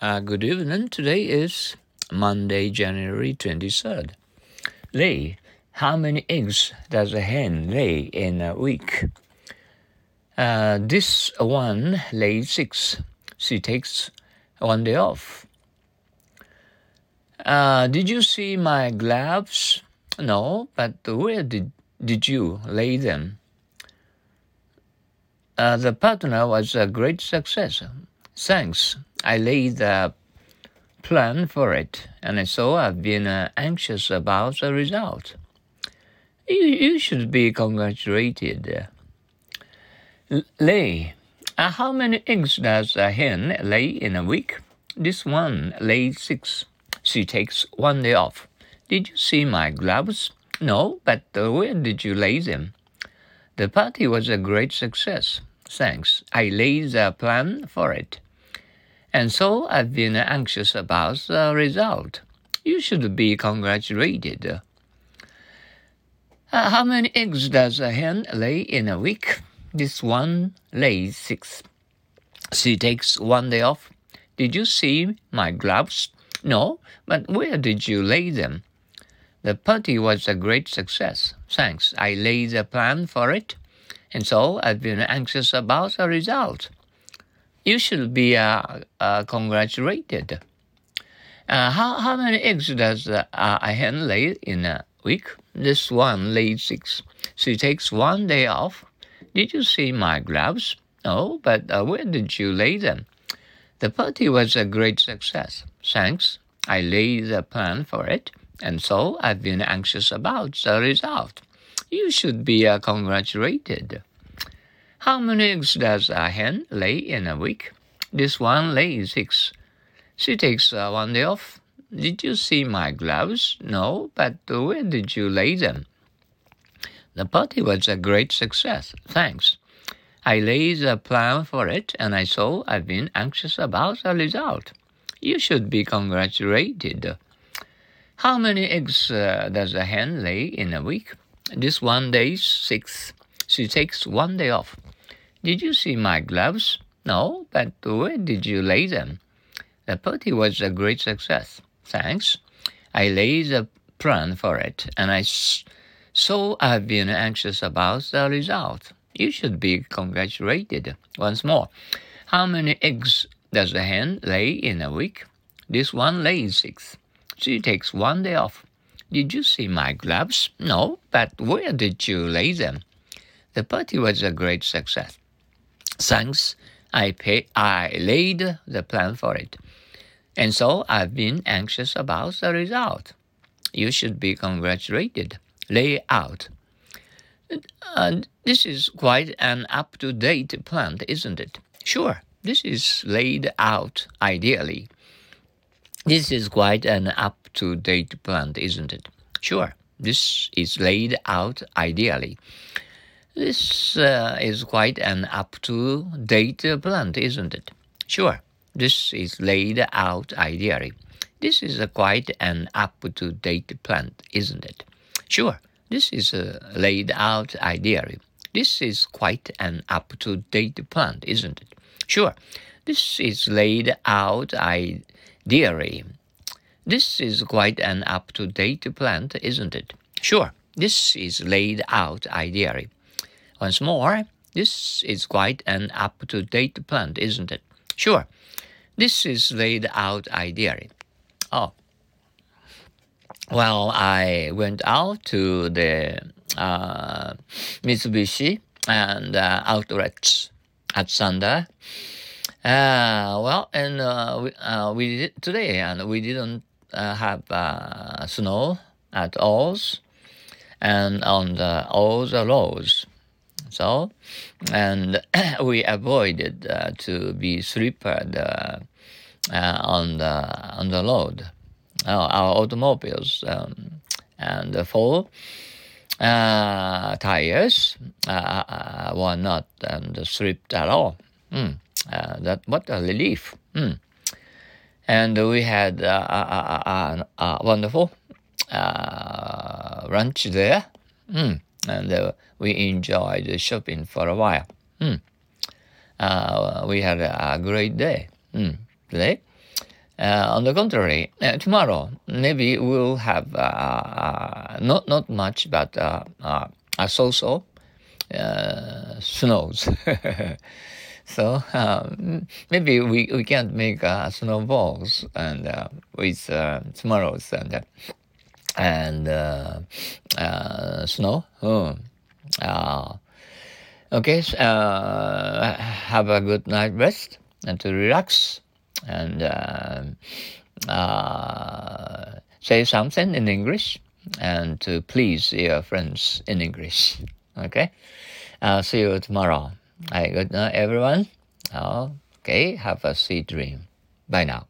Uh, good evening. Today is Monday, January 23rd. Lay, how many eggs does a hen lay in a week? Uh, this one lays six. She takes one day off. Uh, did you see my gloves? No, but where did, did you lay them? Uh, the partner was a great success. Thanks. I laid the plan for it, and so I've been uh, anxious about the result. You, you should be congratulated. Lay. Uh, how many eggs does a hen lay in a week? This one lays six. She takes one day off. Did you see my gloves? No, but where did you lay them? The party was a great success. Thanks. I laid the plan for it. And so I've been anxious about the result. You should be congratulated. Uh, how many eggs does a hen lay in a week? This one lays six. She takes one day off. Did you see my gloves? No, but where did you lay them? The party was a great success. Thanks. I laid a plan for it and so I've been anxious about the result. You should be uh, uh, congratulated. Uh, how, how many eggs does uh, a hen lay in a week? This one lays six. She takes one day off. Did you see my gloves? No, but uh, where did you lay them? The party was a great success. Thanks. I laid the plan for it, and so I've been anxious about the result. You should be uh, congratulated. How many eggs does a hen lay in a week? This one lays six. She takes uh, one day off. Did you see my gloves? No, but where did you lay them? The party was a great success. Thanks. I laid a plan for it, and I saw I've been anxious about the result. You should be congratulated. How many eggs uh, does a hen lay in a week? This one lays six. She takes one day off. Did you see my gloves? No, but where did you lay them? The party was a great success. Thanks. I laid a plan for it, and I so I've been anxious about the result. You should be congratulated. Once more, how many eggs does a hen lay in a week? This one lays six. She takes one day off. Did you see my gloves? No, but where did you lay them? The party was a great success. Thanks, I pay, I laid the plan for it. And so I've been anxious about the result. You should be congratulated. Lay out. Uh, this is quite an up to date plan, isn't it? Sure, this is laid out ideally. This is quite an up to date plant, isn't it? Sure, this is laid out ideally. This uh, is quite an up to date plant, isn't it? Sure, this is laid out ideally. This is quite an up to date plant, isn't it? Sure, this is laid out ideally. This is quite an up to date plant, isn't it? Sure, this is laid out ideally this is quite an up to date plant, isn't it? Sure, this is laid out ideally. Once more, this is quite an up to date plant, isn't it? Sure, this is laid out ideally. Oh, well, I went out to the uh, Mitsubishi and uh, outlets at Sunday uh, well, and uh, we, uh, we did today, and we didn't uh, have uh, snow at all, and on the, all the roads. So, and we avoided uh, to be slippered on the on the road. our automobiles um, and the four tires were not and slipped at all. Mm. Uh, that what a relief. Mm. And we had uh, a, wonderful uh, lunch there, mm. And we enjoyed shopping for a while. Mm. we had a, great day today. Uh, on the contrary, uh, tomorrow maybe we'll have uh, uh not not much, but uh, uh, a so-so snows. so um, maybe we, we can't make snowballs and with tomorrow's and and uh, uh, snow. Oh. okay, have a good night rest and to relax and uh, uh, say something in English and to please your friends in English. Okay, I'll see you tomorrow. Right, good night, everyone. Okay, have a sweet dream. Bye now.